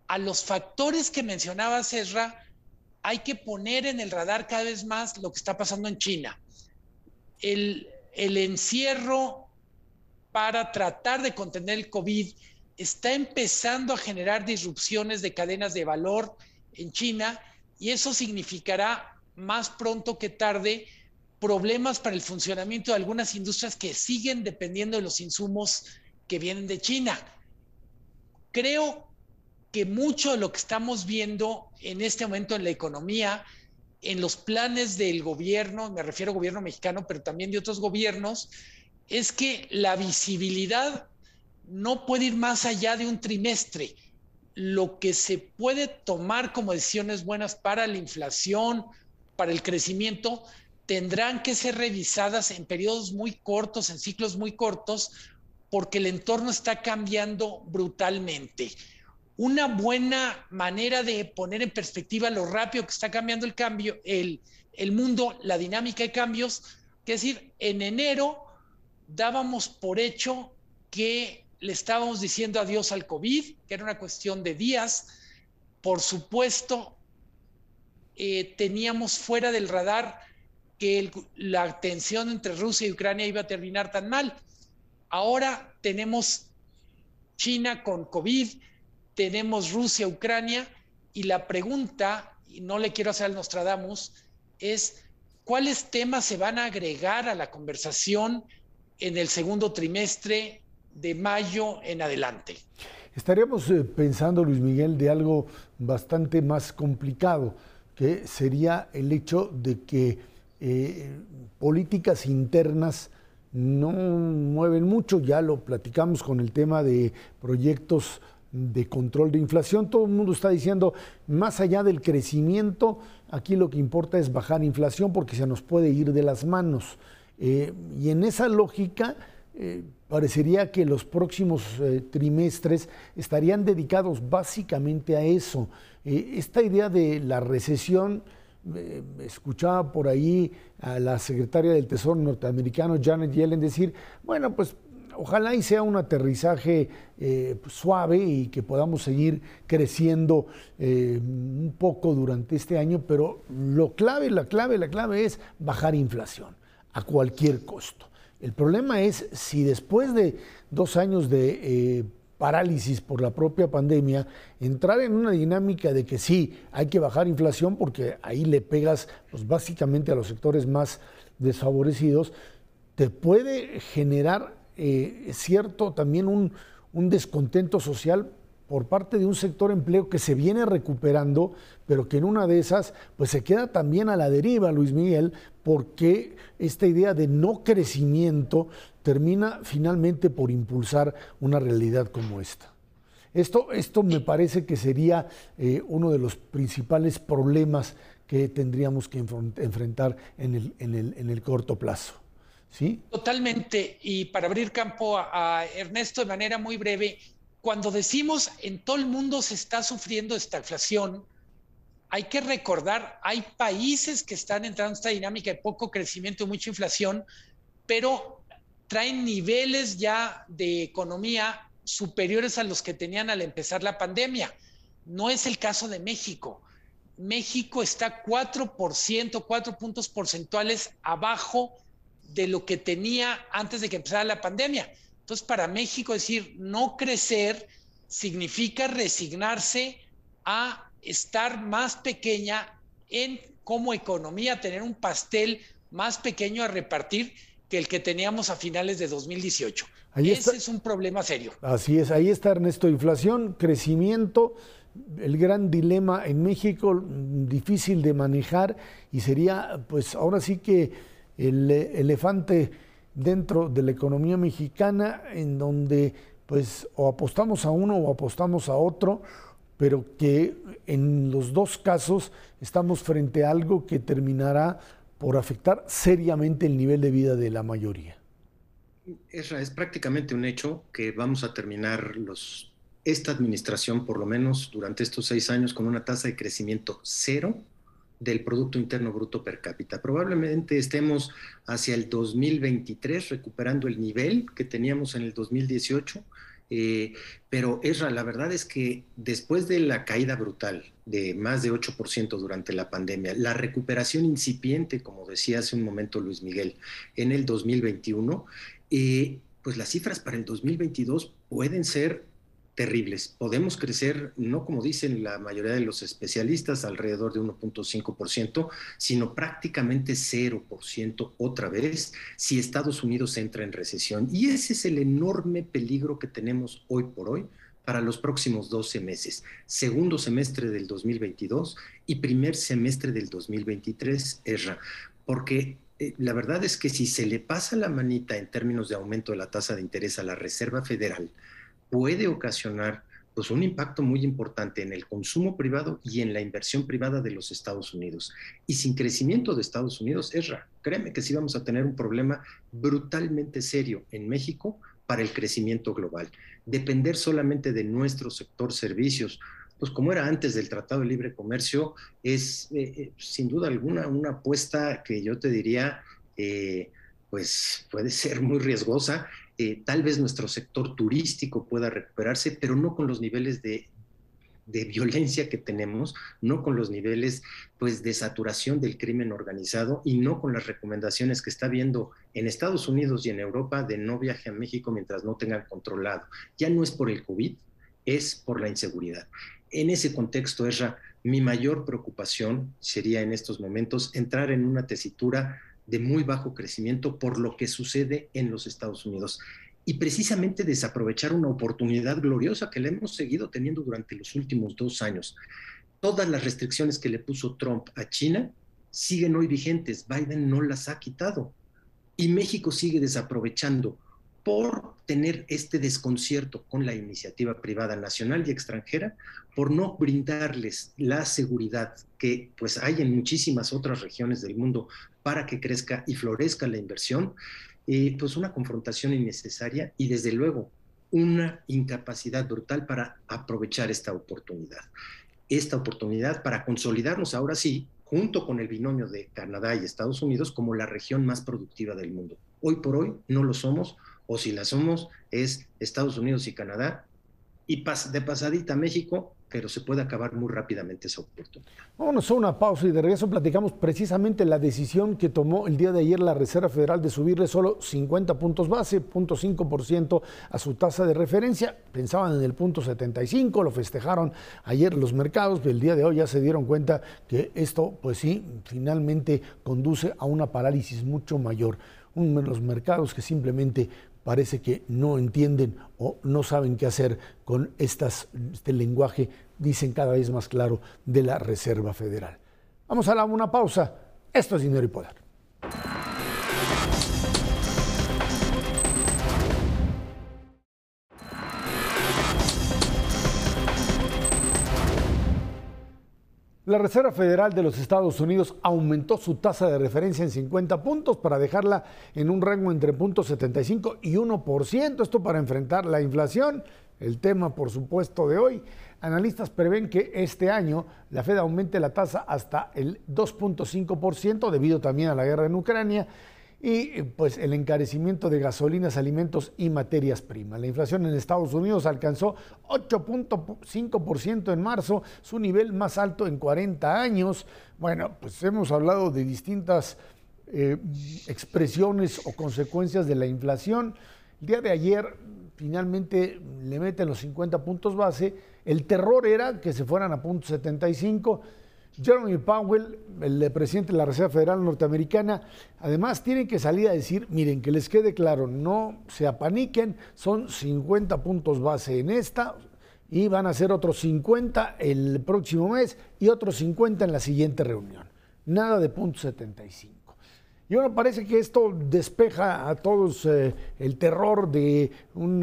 A los factores que mencionaba Serra, hay que poner en el radar cada vez más lo que está pasando en China. El, el encierro para tratar de contener el COVID está empezando a generar disrupciones de cadenas de valor en China y eso significará más pronto que tarde problemas para el funcionamiento de algunas industrias que siguen dependiendo de los insumos que vienen de China. Creo que mucho de lo que estamos viendo en este momento en la economía, en los planes del gobierno, me refiero al gobierno mexicano, pero también de otros gobiernos, es que la visibilidad no puede ir más allá de un trimestre. Lo que se puede tomar como decisiones buenas para la inflación, para el crecimiento, tendrán que ser revisadas en periodos muy cortos, en ciclos muy cortos, porque el entorno está cambiando brutalmente. Una buena manera de poner en perspectiva lo rápido que está cambiando el cambio, el, el mundo, la dinámica de cambios, es decir, en enero dábamos por hecho que le estábamos diciendo adiós al COVID, que era una cuestión de días. Por supuesto, eh, teníamos fuera del radar que la tensión entre Rusia y Ucrania iba a terminar tan mal. Ahora tenemos China con COVID, tenemos Rusia, Ucrania, y la pregunta, y no le quiero hacer al Nostradamus, es cuáles temas se van a agregar a la conversación en el segundo trimestre de mayo en adelante. Estaríamos eh, pensando, Luis Miguel, de algo bastante más complicado, que sería el hecho de que eh, políticas internas no mueven mucho, ya lo platicamos con el tema de proyectos de control de inflación, todo el mundo está diciendo, más allá del crecimiento, aquí lo que importa es bajar inflación porque se nos puede ir de las manos. Eh, y en esa lógica, eh, parecería que los próximos eh, trimestres estarían dedicados básicamente a eso. esta idea de la recesión, escuchaba por ahí a la secretaria del Tesoro norteamericano, Janet Yellen, decir, bueno, pues ojalá y sea un aterrizaje eh, suave y que podamos seguir creciendo eh, un poco durante este año, pero lo clave, la clave, la clave es bajar inflación a cualquier costo. El problema es si después de dos años de eh, parálisis por la propia pandemia, entrar en una dinámica de que sí, hay que bajar inflación porque ahí le pegas pues, básicamente a los sectores más desfavorecidos, te puede generar eh, cierto también un, descontento social por parte de un sector empleo que se viene recuperando, pero que en una de esas pues se queda también a la deriva, Luis Miguel, porque esta idea de no crecimiento termina finalmente por impulsar una realidad como esta. Esto, esto me parece que sería eh, uno de los principales problemas que tendríamos que enfrentar en el, en el, en el corto plazo. ¿Sí? Totalmente. Y para abrir campo a, Ernesto de manera muy breve, cuando decimos en todo el mundo se está sufriendo esta inflación, hay que recordar, hay países que están entrando en esta dinámica de poco crecimiento y mucha inflación, pero traen niveles ya de economía superiores a los que tenían al empezar la pandemia. No es el caso de México. México está 4%, 4 puntos porcentuales abajo de lo que tenía antes de que empezara la pandemia. Entonces, para México decir no crecer significa resignarse a estar más pequeña en como economía, tener un pastel más pequeño a repartir que el que teníamos a finales de 2018. Ese es un problema serio. Así es, ahí está Ernesto, inflación, crecimiento, el gran dilema en México, difícil de manejar y sería, pues ahora sí que el elefante dentro de la economía mexicana en donde pues o apostamos a uno o apostamos a otro, pero que en los dos casos estamos frente a algo que terminará por afectar seriamente el nivel de vida de la mayoría. Es, es prácticamente un hecho que vamos a terminar esta administración, por lo menos durante estos seis años, con una tasa de crecimiento cero del Producto Interno Bruto per cápita. Probablemente estemos hacia el 2023 recuperando el nivel que teníamos en el 2018 eh, pero la verdad es que después de la caída brutal de más de 8% durante la pandemia, la recuperación incipiente, como decía hace un momento Luis Miguel, en el 2021, eh, pues las cifras para el 2022 pueden ser terribles. Podemos crecer, no como dicen la mayoría de los especialistas, alrededor de 1.5%, sino prácticamente 0% otra vez si Estados Unidos entra en recesión. Y ese es el enorme peligro que tenemos hoy por hoy para los próximos 12 meses, segundo semestre del 2022 y primer semestre del 2023, Erra, porque eh, la verdad es que si se le pasa la manita en términos de aumento de la tasa de interés a la Reserva Federal, puede ocasionar pues un impacto muy importante en el consumo privado y en la inversión privada de los Estados Unidos. Y sin crecimiento de Estados Unidos, Esra, créeme que sí vamos a tener un problema brutalmente serio en México para el crecimiento global. Depender solamente de nuestro sector servicios, pues como era antes del Tratado de Libre Comercio, es eh, eh, sin duda alguna una apuesta que yo te diría, eh, pues puede ser muy riesgosa eh, tal vez nuestro sector turístico pueda recuperarse, pero no con los niveles de, violencia que tenemos, no con los niveles pues, de saturación del crimen organizado y no con las recomendaciones que está viendo en Estados Unidos y en Europa de no viaje a México mientras no tengan controlado. Ya no es por el COVID, es por la inseguridad. En ese contexto, Esra, mi mayor preocupación sería en estos momentos entrar en una tesitura de muy bajo crecimiento por lo que sucede en los Estados Unidos. Y precisamente desaprovechar una oportunidad gloriosa que le hemos seguido teniendo durante los últimos dos años. Todas las restricciones que le puso Trump a China siguen hoy vigentes, Biden no las ha quitado. Y México sigue desaprovechando por tener este desconcierto con la iniciativa privada nacional y extranjera, por no brindarles la seguridad que pues hay en muchísimas otras regiones del mundo para que crezca y florezca la inversión, eh, pues una confrontación innecesaria y desde luego una incapacidad brutal para aprovechar esta oportunidad. Esta oportunidad para consolidarnos ahora sí, junto con el binomio de Canadá y Estados Unidos, como la región más productiva del mundo. Hoy por hoy no lo somos, o si la somos, es Estados Unidos y Canadá, y de pasadita México, pero se puede acabar muy rápidamente esa oportunidad. Vámonos a una pausa y de regreso platicamos precisamente la decisión que tomó el día de ayer la Reserva Federal de subirle solo 50 puntos base, 0.5% a su tasa de referencia. Pensaban en el punto 75, lo festejaron ayer los mercados, pero el día de hoy ya se dieron cuenta que esto, pues sí, finalmente conduce a una parálisis mucho mayor. Los mercados que simplemente parece que no entienden o no saben qué hacer con estas, este lenguaje, dicen cada vez más claro, de la Reserva Federal. Vamos a dar una pausa. Esto es Dinero y Poder. La Reserva Federal de los Estados Unidos aumentó su tasa de referencia en 50 puntos para dejarla en un rango entre 0.75 y 1%, esto para enfrentar la inflación. El tema, por supuesto, de hoy. Analistas prevén que este año la Fed aumente la tasa hasta el 2.5% debido también a la guerra en Ucrania y pues el encarecimiento de gasolinas, alimentos y materias primas. La inflación en Estados Unidos alcanzó 8.5% en marzo, su nivel más alto en 40 años. Bueno, pues hemos hablado de distintas eh, expresiones o consecuencias de la inflación. El día de ayer finalmente le meten los 50 puntos base. El terror era que se fueran a punto 75 Jeremy Powell, el presidente de la Reserva Federal Norteamericana, además tiene que salir a decir, miren, que les quede claro, no se apaniquen, son 50 puntos base en esta y van a ser otros 50 el próximo mes y otros 50 en la siguiente reunión. Nada de punto 75. Y bueno, parece que esto despeja a todos eh, el terror de un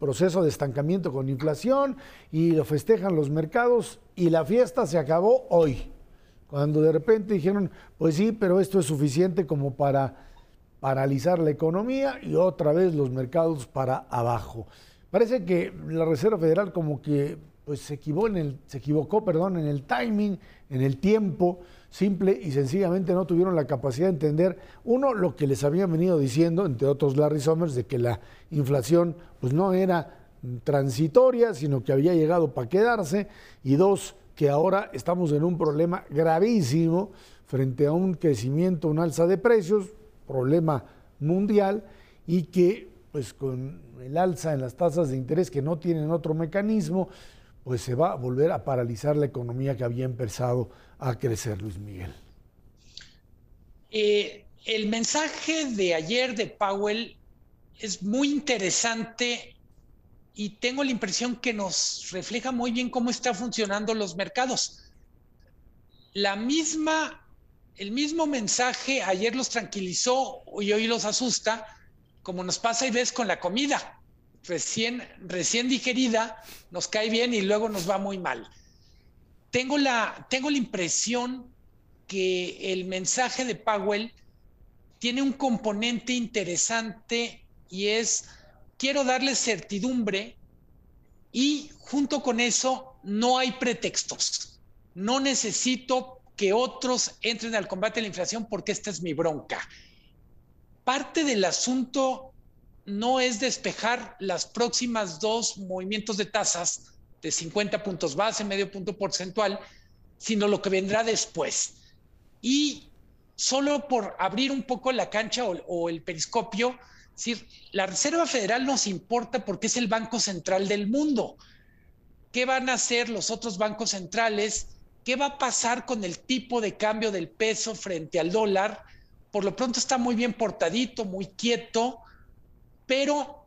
proceso de estancamiento con inflación y lo festejan los mercados y la fiesta se acabó hoy. Cuando de repente dijeron, pues sí, pero esto es suficiente como para paralizar la economía y otra vez los mercados para abajo. Parece que la Reserva Federal como que pues se equivocó en el, se equivocó, perdón, en el timing, en el tiempo simple y sencillamente no tuvieron la capacidad de entender, uno, lo que les habían venido diciendo, entre otros Larry Summers, de que la inflación pues no era transitoria, sino que había llegado para quedarse, y dos, que ahora estamos en un problema gravísimo frente a un crecimiento, un alza de precios, problema mundial, y que pues con el alza en las tasas de interés que no tienen otro mecanismo, pues se va a volver a paralizar la economía que había empezado a crecer, Luis Miguel. Eh, el mensaje de ayer de Powell es muy interesante y tengo la impresión que nos refleja muy bien cómo están funcionando los mercados. La misma, el mismo mensaje ayer los tranquilizó y hoy los asusta, como nos pasa y ves con la comida recién, recién digerida, nos cae bien y luego nos va muy mal. Tengo la, tengo la impresión que el mensaje de Powell tiene un componente interesante y es, quiero darle certidumbre y junto con eso no hay pretextos. No necesito que otros entren al combate a la inflación porque esta es mi bronca. Parte del asunto no es despejar las próximas dos movimientos de tasas de 50 puntos base, medio punto porcentual, sino lo que vendrá después. Y solo por abrir un poco la cancha o, el periscopio, decir, la Reserva Federal nos importa porque es el banco central del mundo. ¿Qué van a hacer los otros bancos centrales? ¿Qué va a pasar con el tipo de cambio del peso frente al dólar? Por lo pronto está muy bien portadito, muy quieto pero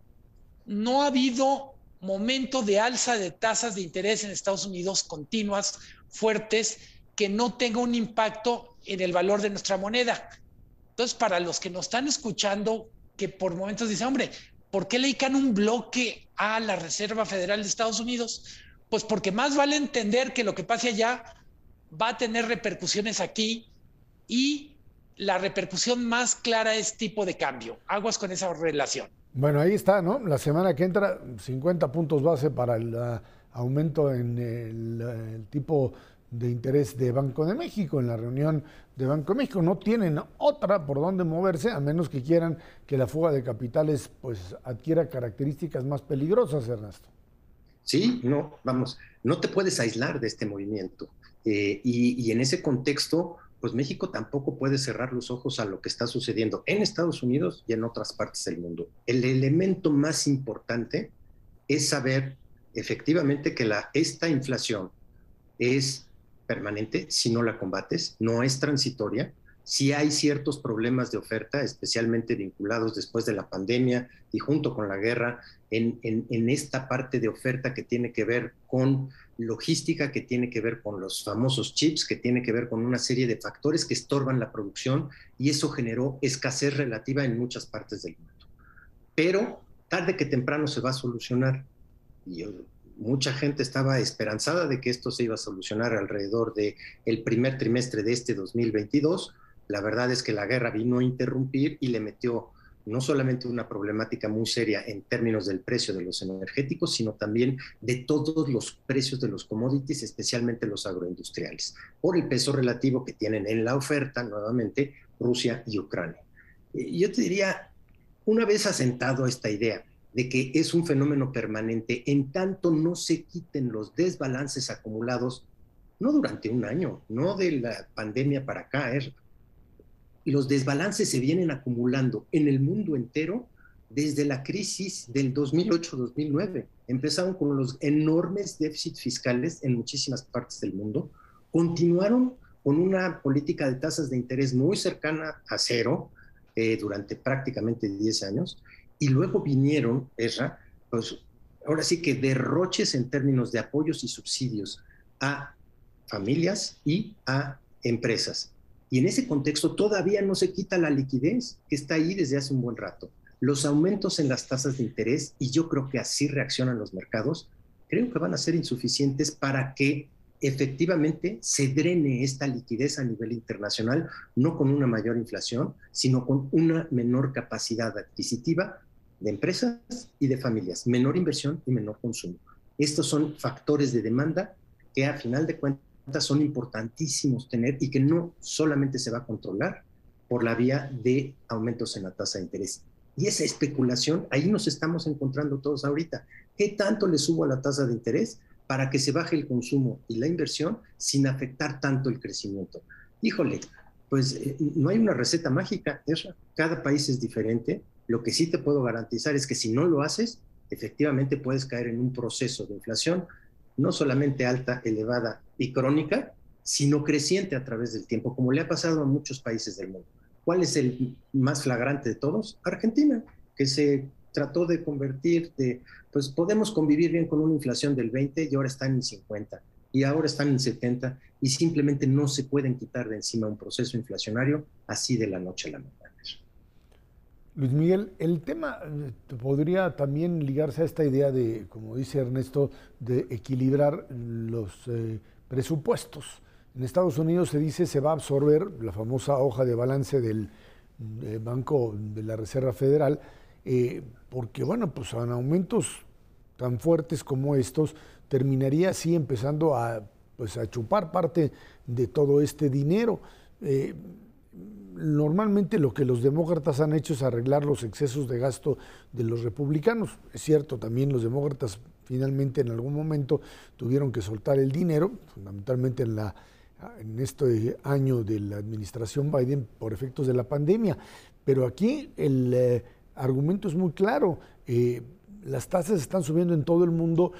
no ha habido momento de alza de tasas de interés en Estados Unidos continuas, fuertes, que no tenga un impacto en el valor de nuestra moneda. Entonces, para los que nos están escuchando, que por momentos dicen, hombre, ¿por qué le dedican un bloque a la Reserva Federal de Estados Unidos? Pues porque más vale entender que lo que pase allá va a tener repercusiones aquí y la repercusión más clara es tipo de cambio. Aguas con esa relación. Bueno, ahí está, ¿no? La semana que entra, 50 puntos base para el uh, aumento en el, tipo de interés de Banco de México, en la reunión de Banco de México. No tienen otra por donde moverse, a menos que quieran que la fuga de capitales pues adquiera características más peligrosas, Ernesto. Sí, no, vamos, no te puedes aislar de este movimiento. Eh, y, y en ese contexto, pues México tampoco puede cerrar los ojos a lo que está sucediendo en Estados Unidos y en otras partes del mundo. El elemento más importante es saber efectivamente que esta inflación es permanente si no la combates, no es transitoria. Si hay ciertos problemas de oferta, especialmente vinculados después de la pandemia y junto con la guerra, en, esta parte de oferta que tiene que ver con logística, que tiene que ver con los famosos chips, que tiene que ver con una serie de factores que estorban la producción y eso generó escasez relativa en muchas partes del mundo. Pero tarde que temprano se va a solucionar. Y mucha gente estaba esperanzada de que esto se iba a solucionar alrededor del el primer trimestre de este 2022 la verdad es que la guerra vino a interrumpir y le metió no solamente una problemática muy seria en términos del precio de los energéticos, sino también de todos los precios de los commodities, especialmente los agroindustriales, por el peso relativo que tienen en la oferta, nuevamente, Rusia y Ucrania. Yo te diría, una vez asentado esta idea de que es un fenómeno permanente, en tanto no se quiten los desbalances acumulados, no durante un año, no de la pandemia para acá, es los desbalances se vienen acumulando en el mundo entero desde la crisis del 2008-2009. Empezaron con los enormes déficits fiscales en muchísimas partes del mundo, continuaron con una política de tasas de interés muy cercana a cero eh, durante prácticamente 10 años, y luego vinieron, Esra, pues ahora sí que derroches en términos de apoyos y subsidios a familias y a empresas. Y en ese contexto todavía no se quita la liquidez que está ahí desde hace un buen rato. Los aumentos en las tasas de interés, y yo creo que así reaccionan los mercados, creo que van a ser insuficientes para que efectivamente se drene esta liquidez a nivel internacional, no con una mayor inflación, sino con una menor capacidad adquisitiva de empresas y de familias, menor inversión y menor consumo. Estos son factores de demanda que a final de cuentas son importantísimos tener y que no solamente se va a controlar por la vía de aumentos en la tasa de interés. Y esa especulación, ahí nos estamos encontrando todos ahorita. ¿Qué tanto le subo a la tasa de interés para que se baje el consumo y la inversión sin afectar tanto el crecimiento? Híjole, pues eh, no hay una receta mágica, cada país es diferente. Lo que sí te puedo garantizar es que si no lo haces, efectivamente puedes caer en un proceso de inflación no solamente alta, elevada y crónica, sino creciente a través del tiempo, como le ha pasado a muchos países del mundo. ¿Cuál es el más flagrante de todos? Argentina, que se trató de convertir de, pues podemos convivir bien con una inflación del 20 y ahora están en 50 y ahora están en 70 y simplemente no se pueden quitar de encima un proceso inflacionario así de la noche a la mañana. Luis Miguel, el tema eh, podría también ligarse a esta idea de, como dice Ernesto, de equilibrar los eh, presupuestos. En Estados Unidos se dice se va a absorber la famosa hoja de balance del eh, Banco de la Reserva Federal, porque bueno, pues en aumentos tan fuertes como estos, terminaría así empezando a, pues, a chupar parte de todo este dinero normalmente lo que los demócratas han hecho es arreglar los excesos de gasto de los republicanos. Es cierto, también los demócratas finalmente en algún momento tuvieron que soltar el dinero, fundamentalmente en, la, en este año de la administración Biden por efectos de la pandemia. Pero aquí el eh, argumento es muy claro. Eh, las tasas están subiendo en todo el mundo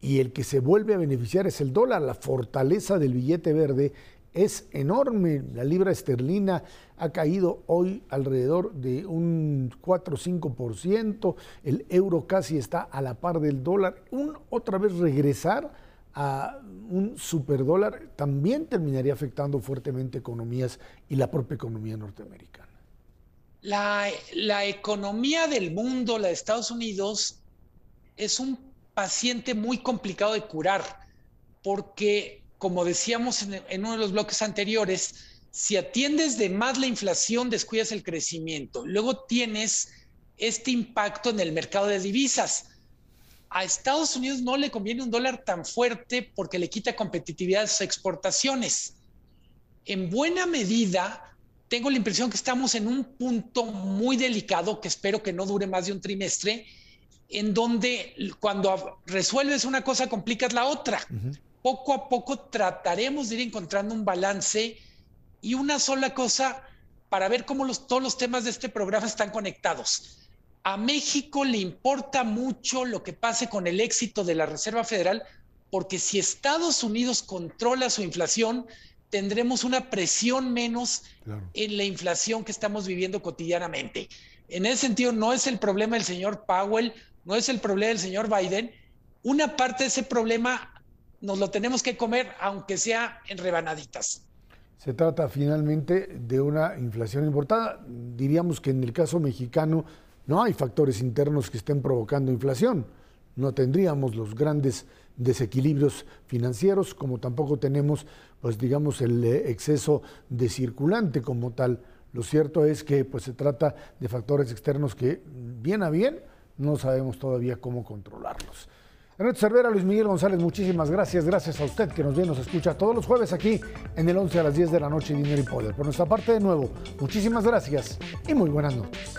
y el que se vuelve a beneficiar es el dólar. La fortaleza del billete verde es enorme. La libra esterlina ha caído hoy alrededor de un 4 o 5%, el euro casi está a la par del dólar. Un, otra vez regresar a un superdólar también terminaría afectando fuertemente economías y la propia economía norteamericana. La, la economía del mundo, la de Estados Unidos, es un paciente muy complicado de curar porque como decíamos en, uno de los bloques anteriores, si atiendes de más la inflación, descuidas el crecimiento. Luego tienes este impacto en el mercado de divisas. A Estados Unidos no le conviene un dólar tan fuerte porque le quita competitividad a sus exportaciones. En buena medida, tengo la impresión que estamos en un punto muy delicado, que espero que no dure más de un trimestre, en donde cuando resuelves una cosa, complicas la otra poco a poco trataremos de ir encontrando un balance y una sola cosa para ver cómo los, todos los temas de este programa están conectados. A México le importa mucho lo que pase con el éxito de la Reserva Federal, porque si Estados Unidos controla su inflación, tendremos una presión menos en la inflación que estamos viviendo cotidianamente. En ese sentido, no es el problema del señor Powell, no es el problema del señor Biden. Una parte de ese problema nos lo tenemos que comer, aunque sea en rebanaditas. Se trata finalmente de una inflación importada. Diríamos que en el caso mexicano no hay factores internos que estén provocando inflación. No tendríamos los grandes desequilibrios financieros, como tampoco tenemos, pues digamos, el eh, exceso de circulante como tal. Lo cierto es que pues, se trata de factores externos que, bien a bien, no sabemos todavía cómo controlarlos. Ernesto Cervera, Luis Miguel González, muchísimas gracias. Gracias a usted que nos y nos escucha todos los jueves aquí en el 11 a las 10 de la noche, Dinero y Poder. Por nuestra parte, de nuevo, muchísimas gracias y muy buenas noches.